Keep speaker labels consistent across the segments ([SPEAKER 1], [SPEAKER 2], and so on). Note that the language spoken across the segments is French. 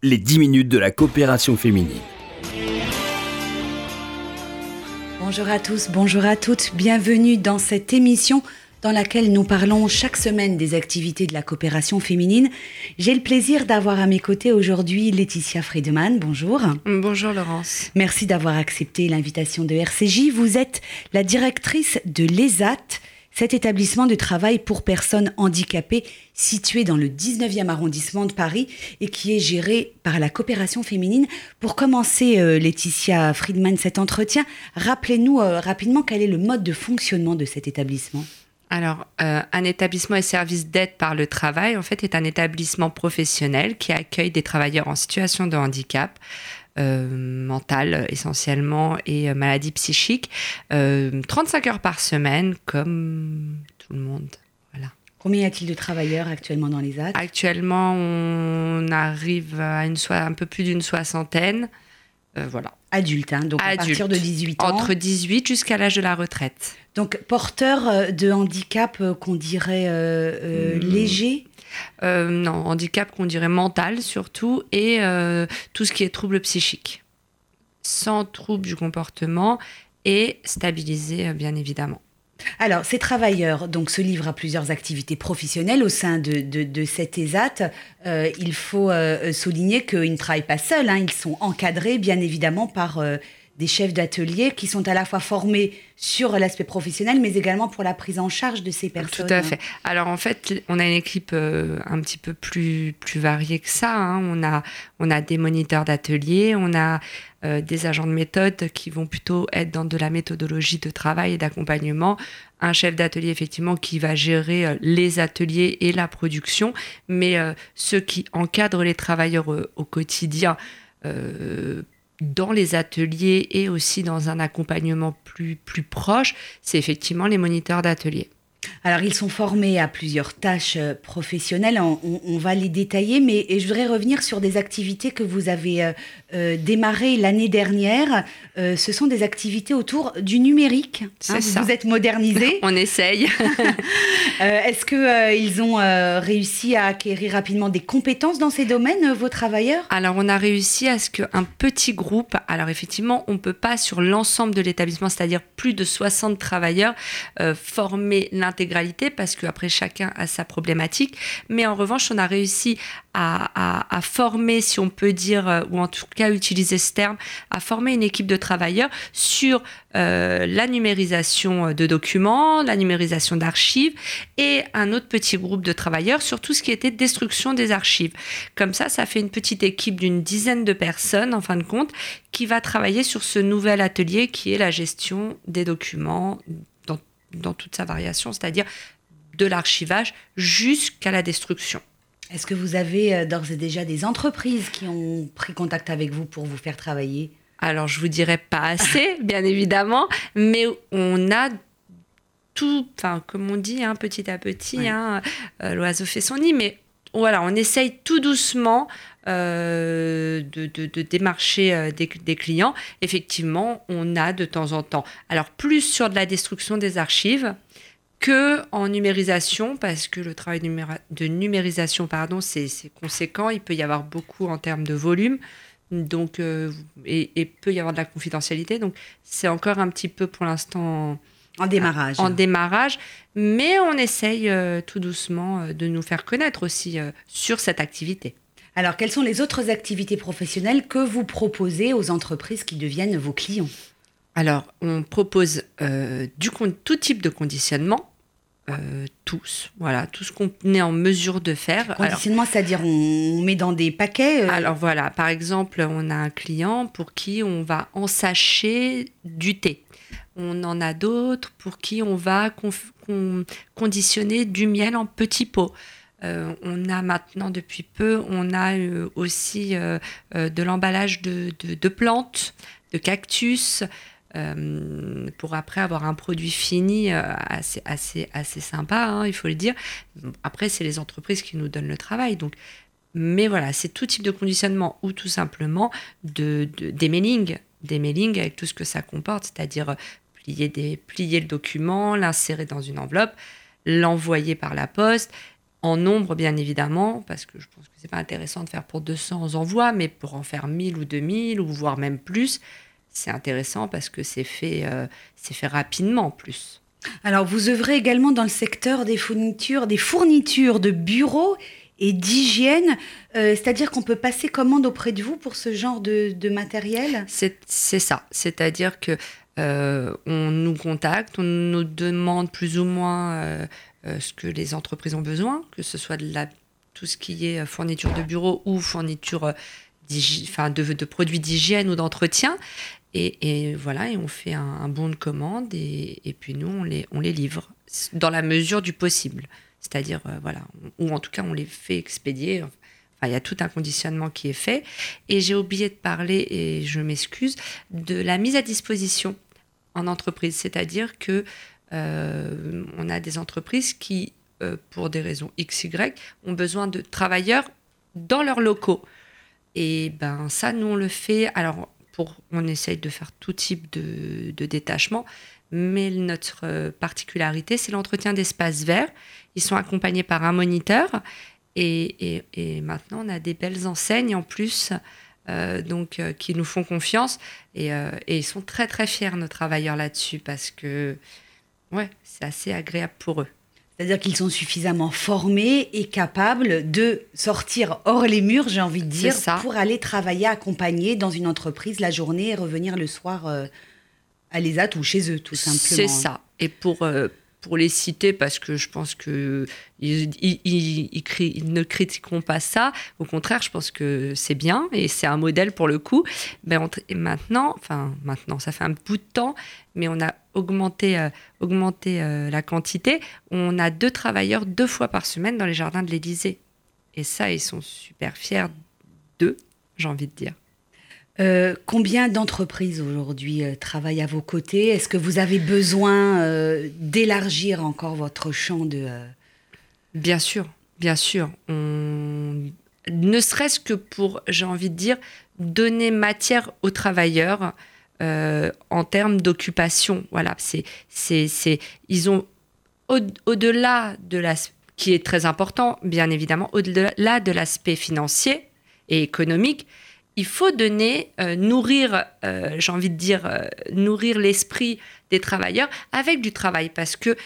[SPEAKER 1] les 10 minutes de la coopération féminine.
[SPEAKER 2] Bonjour à tous, bonjour à toutes, bienvenue dans cette émission dans laquelle nous parlons chaque semaine des activités de la coopération féminine. J'ai le plaisir d'avoir à mes côtés aujourd'hui Laetitia Friedman. Bonjour.
[SPEAKER 3] Bonjour Laurence.
[SPEAKER 2] Merci d'avoir accepté l'invitation de RCJ. Vous êtes la directrice de l'ESAT, cet établissement de travail pour personnes handicapées situé dans le 19e arrondissement de Paris et qui est géré par la coopération féminine. Pour commencer, euh, Laetitia Friedman, cet entretien, rappelez-nous euh, rapidement quel est le mode de fonctionnement de cet établissement.
[SPEAKER 3] Alors, euh, un établissement et service d'aide par le travail, en fait, est un établissement professionnel qui accueille des travailleurs en situation de handicap. Mental essentiellement et maladie psychique, 35 heures par semaine comme tout le monde. Voilà.
[SPEAKER 2] Combien y a-t-il de travailleurs actuellement dans les AT
[SPEAKER 3] Actuellement, on arrive à une un peu plus d'une soixantaine. voilà.
[SPEAKER 2] Adultes, hein, donc à partir de 18 ans.
[SPEAKER 3] Entre 18 jusqu'à l'âge de la retraite.
[SPEAKER 2] Donc porteur euh, de handicap euh, qu'on dirait euh, hmm. léger
[SPEAKER 3] Non, handicap qu'on dirait mental surtout, et tout ce qui est trouble psychique. Sans trouble du comportement et stabilisé bien évidemment.
[SPEAKER 2] Alors, ces travailleurs donc, se livrent à plusieurs activités professionnelles au sein de, de, cette ESAT. Euh, il faut euh, souligner qu'ils ne travaillent pas seuls, hein. ils sont encadrés bien évidemment par euh, des chefs d'atelier qui sont à la fois formés sur l'aspect professionnel, mais également pour la prise en charge de ces personnes.
[SPEAKER 3] Tout à fait. Alors en fait, on a une équipe un petit peu plus, plus variée que ça. Hein. On, a, on a des moniteurs d'atelier, on a euh, des agents de méthode qui vont plutôt être dans de la méthodologie de travail et d'accompagnement, un chef d'atelier effectivement qui va gérer euh, les ateliers et la production, mais euh, ceux qui encadrent les travailleurs au quotidien dans les ateliers et aussi dans un accompagnement plus, plus proche, c'est effectivement les moniteurs d'atelier.
[SPEAKER 2] Alors, ils sont formés à plusieurs tâches euh, professionnelles. On, va les détailler, mais je voudrais revenir sur des activités que vous avez euh, euh, démarrées l'année dernière. ce sont des activités autour du numérique.
[SPEAKER 3] Hein,
[SPEAKER 2] vous vous êtes modernisé.
[SPEAKER 3] on essaye.
[SPEAKER 2] Est-ce qu'ils ont réussi à acquérir rapidement des compétences dans ces domaines, vos travailleurs?
[SPEAKER 3] Alors, on a réussi à ce qu'un petit groupe, alors effectivement, on ne peut pas sur l'ensemble de l'établissement, c'est-à-dire plus de 60 travailleurs, former l'intégration parce qu'après chacun a sa problématique. Mais en revanche, on a réussi à, former, si on peut dire, euh, ou en tout cas utiliser ce terme, à former une équipe de travailleurs sur euh, la numérisation de documents, la numérisation d'archives et un autre petit groupe de travailleurs sur tout ce qui était destruction des archives. Comme ça, ça fait une petite équipe d'une dizaine de personnes, en fin de compte, qui va travailler sur ce nouvel atelier qui est la gestion des documents, dans toute sa variation, c'est-à-dire de l'archivage jusqu'à la destruction.
[SPEAKER 2] Est-ce que vous avez euh, d'ores et déjà des entreprises qui ont pris contact avec vous pour vous faire travailler?
[SPEAKER 3] Alors, je vous dirais pas assez, bien évidemment, mais on a tout, enfin, comme on dit, hein, petit à petit, hein, euh, l'oiseau fait son nid, mais voilà, on essaye tout doucement euh, de, démarcher euh, des, clients. Effectivement, on a de temps en temps, alors plus sur de la destruction des archives que en numérisation, parce que le travail de numérisation, pardon, c'est conséquent. Il peut y avoir beaucoup en termes de volume. Donc, euh, et, et, peut y avoir de la confidentialité. Donc, c'est encore un petit peu pour l'instant
[SPEAKER 2] en démarrage.
[SPEAKER 3] En démarrage, mais on essaye tout doucement de nous faire connaître aussi sur cette activité.
[SPEAKER 2] Alors, quelles sont les autres activités professionnelles que vous proposez aux entreprises qui deviennent vos clients?
[SPEAKER 3] Alors, on propose euh, du, tout type de conditionnement. Euh, tous, voilà, tout ce qu'on est en mesure de faire.
[SPEAKER 2] Conditionnement, c'est-à-dire on met dans des paquets
[SPEAKER 3] euh Alors voilà, par exemple, on a un client pour qui on va ensacher du thé. On en a d'autres pour qui on va conditionner du miel en petits pots. Euh, on a maintenant, depuis peu, on a aussi de l'emballage de, plantes, de cactus, pour après avoir un produit fini assez, assez, assez sympa, hein, il faut le dire. Après, c'est les entreprises qui nous donnent le travail. Donc, mais voilà, c'est tout type de conditionnement ou tout simplement de, des mailings, des mailings avec tout ce que ça comporte, c'est-à-dire plier, des, plier le document, l'insérer dans une enveloppe, l'envoyer par la poste en nombre, bien évidemment, parce que je pense que c'est pas intéressant de faire pour 200 envois, mais pour en faire 1000 ou 2000, ou voire même plus, c'est intéressant parce que c'est fait, euh, c'est fait rapidement en plus.
[SPEAKER 2] Alors, vous œuvrez également dans le secteur des fournitures, des fournitures de bureaux et d'hygiène, euh, c'est-à-dire qu'on peut passer commande auprès de vous pour ce genre de, de matériel?
[SPEAKER 3] C'est ça, c'est-à-dire que euh, on nous contacte, on nous demande plus ou moins ce que les entreprises ont besoin, que ce soit de la, tout ce qui est fourniture de bureau ou fourniture de, produits d'hygiène ou d'entretien. Et, voilà, et on fait un, bon de commande et, puis nous, on les, on les livre dans la mesure du possible. C'est-à-dire, euh, voilà, ou en tout cas, on les fait expédier. Il y a tout un conditionnement qui est fait. Et j'ai oublié de parler, et je m'excuse, de la mise à disposition en entreprise. C'est-à-dire que euh, on a des entreprises qui, euh, pour des raisons XY, ont besoin de travailleurs dans leurs locaux. Et ben ça, nous, on le fait. Alors, on essaye de faire tout type de, détachement, mais notre particularité, c'est l'entretien d'espaces verts. Ils sont accompagnés par un moniteur et, maintenant on a des belles enseignes en plus. Euh, donc euh, qui nous font confiance euh, et, ils sont très très fiers nos travailleurs là-dessus parce que ouais c'est assez agréable pour eux.
[SPEAKER 2] C'est-à-dire qu'ils sont suffisamment formés et capables de sortir hors les murs, j'ai envie de dire, pour aller travailler accompagné dans une entreprise la journée et revenir le soir euh, à l'ESAT ou chez eux, tout simplement.
[SPEAKER 3] C'est ça. Et pour, euh, pour les citer parce que je pense que ils, ne critiqueront pas ça. Au contraire, je pense que c'est bien et c'est un modèle pour le coup. Mais maintenant, enfin maintenant, ça fait un bout de temps, mais on a augmenté, euh, augmenté euh, la quantité. On a deux travailleurs deux fois par semaine dans les jardins de l'Élysée. Et ça, ils sont super fiers d'eux, j'ai envie de dire.
[SPEAKER 2] Euh, combien d'entreprises aujourd'hui travaillent à vos côtés? Est-ce que vous avez besoin d'élargir encore votre champ de...
[SPEAKER 3] Bien sûr, bien sûr. Ne serait-ce que pour, j'ai envie de dire, donner matière aux travailleurs en termes d'occupation. Voilà, c'est, c'est, ils ont au-delà de la, qui est très important, bien évidemment, au-delà de l'aspect financier et économique, il faut donner, euh, nourrir, euh, j'ai envie de dire, euh, nourrir l'esprit des travailleurs avec du travail, parce que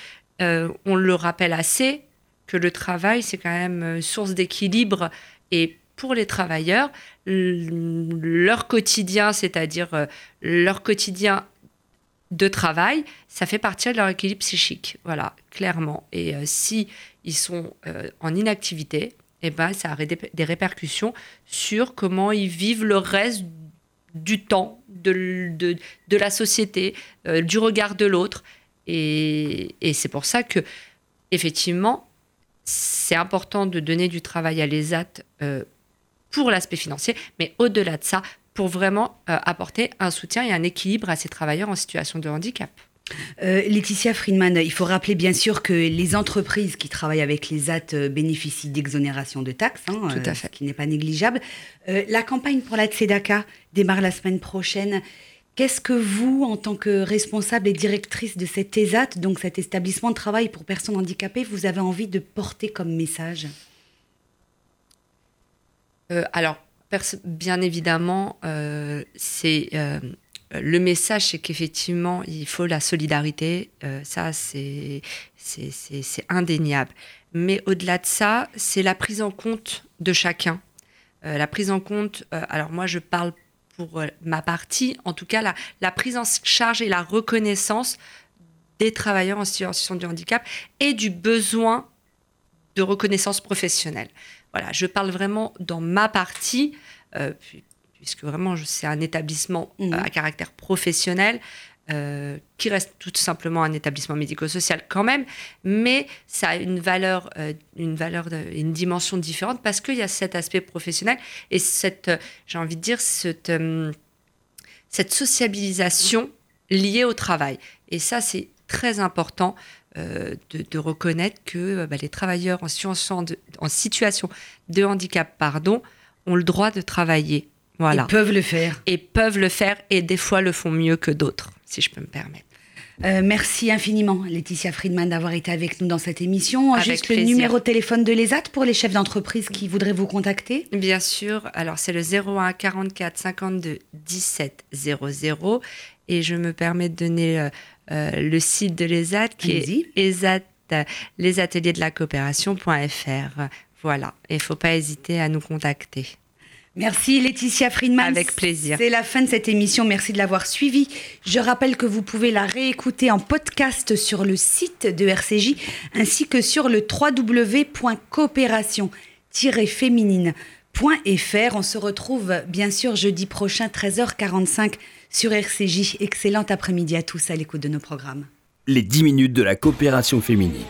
[SPEAKER 3] on le rappelle assez que le travail c'est quand même source d'équilibre et pour les travailleurs, leur quotidien, c'est-à-dire leur quotidien de travail, ça fait partie de leur équilibre psychique, voilà, clairement. Et si ils sont en inactivité, eh ben, ça a des répercussions sur comment ils vivent le reste du temps, de, de, la société, euh, du regard de l'autre. Et, et c'est pour ça que, effectivement, c'est important de donner du travail à l'ESAT euh, pour l'aspect financier, mais au-delà de ça, pour vraiment euh, apporter un soutien et un équilibre à ces travailleurs en situation de handicap.
[SPEAKER 2] Euh, Laetitia Friedman, il faut rappeler bien sûr que les entreprises qui travaillent avec les AT euh, bénéficient d'exonération de taxes, hein,
[SPEAKER 3] Tout à fait.
[SPEAKER 2] ce qui n'est pas négligeable. la campagne pour la Tzedaka démarre la semaine prochaine. Qu'est-ce que vous, en tant que responsable et directrice de cet ESAT, donc cet établissement de travail pour personnes handicapées, vous avez envie de porter comme message?
[SPEAKER 3] Alors, bien évidemment, c'est le message, c'est qu'effectivement, il faut la solidarité. Euh, ça, c'est indéniable. Mais au-delà de ça, c'est la prise en compte de chacun. Euh, la prise en compte, euh, alors moi, je parle pour ma partie, en tout cas, la, la, prise en charge et la reconnaissance des travailleurs en situation de handicap et du besoin de reconnaissance professionnelle. Voilà, je parle vraiment dans ma partie, puisque vraiment c'est un établissement euh, mhm. à caractère professionnel. Euh, qui reste tout simplement un établissement médico-social quand même, mais ça a une valeur, euh, une valeur, une dimension différente parce qu'il y a cet aspect professionnel et cette, j'ai envie de dire, cette, cette sociabilisation liée au travail. Et ça, c'est très important de, reconnaître que bah, les travailleurs en situation, de, en situation de handicap pardon, ont le droit de travailler
[SPEAKER 2] ils peuvent le faire.
[SPEAKER 3] Et peuvent le faire et des fois le font mieux que d'autres, si je peux me permettre.
[SPEAKER 2] Euh, merci infiniment, Laetitia Friedman, d'avoir été avec nous dans cette émission.
[SPEAKER 3] Avec
[SPEAKER 2] Juste le numéro de téléphone de l'ESAT pour les chefs d'entreprise qui voudraient vous contacter.
[SPEAKER 3] Bien sûr, alors c'est le 01 44 52 17 00 et je me permets de donner euh, euh, le site de l'ESAT qui est ESAT, euh, les ateliers de la coopération.fr. Voilà, il faut pas hésiter à nous contacter.
[SPEAKER 2] Merci Laetitia Friedman.
[SPEAKER 3] Avec plaisir.
[SPEAKER 2] C'est la fin de cette émission. Merci de l'avoir suivie. Je rappelle que vous pouvez la réécouter en podcast sur le site de RCJ ainsi que sur le On se retrouve bien sûr jeudi prochain 13h45 sur RCJ. Excellent après-midi à tous à l'écoute de nos programmes.
[SPEAKER 1] Les 10 minutes de la coopération féminine.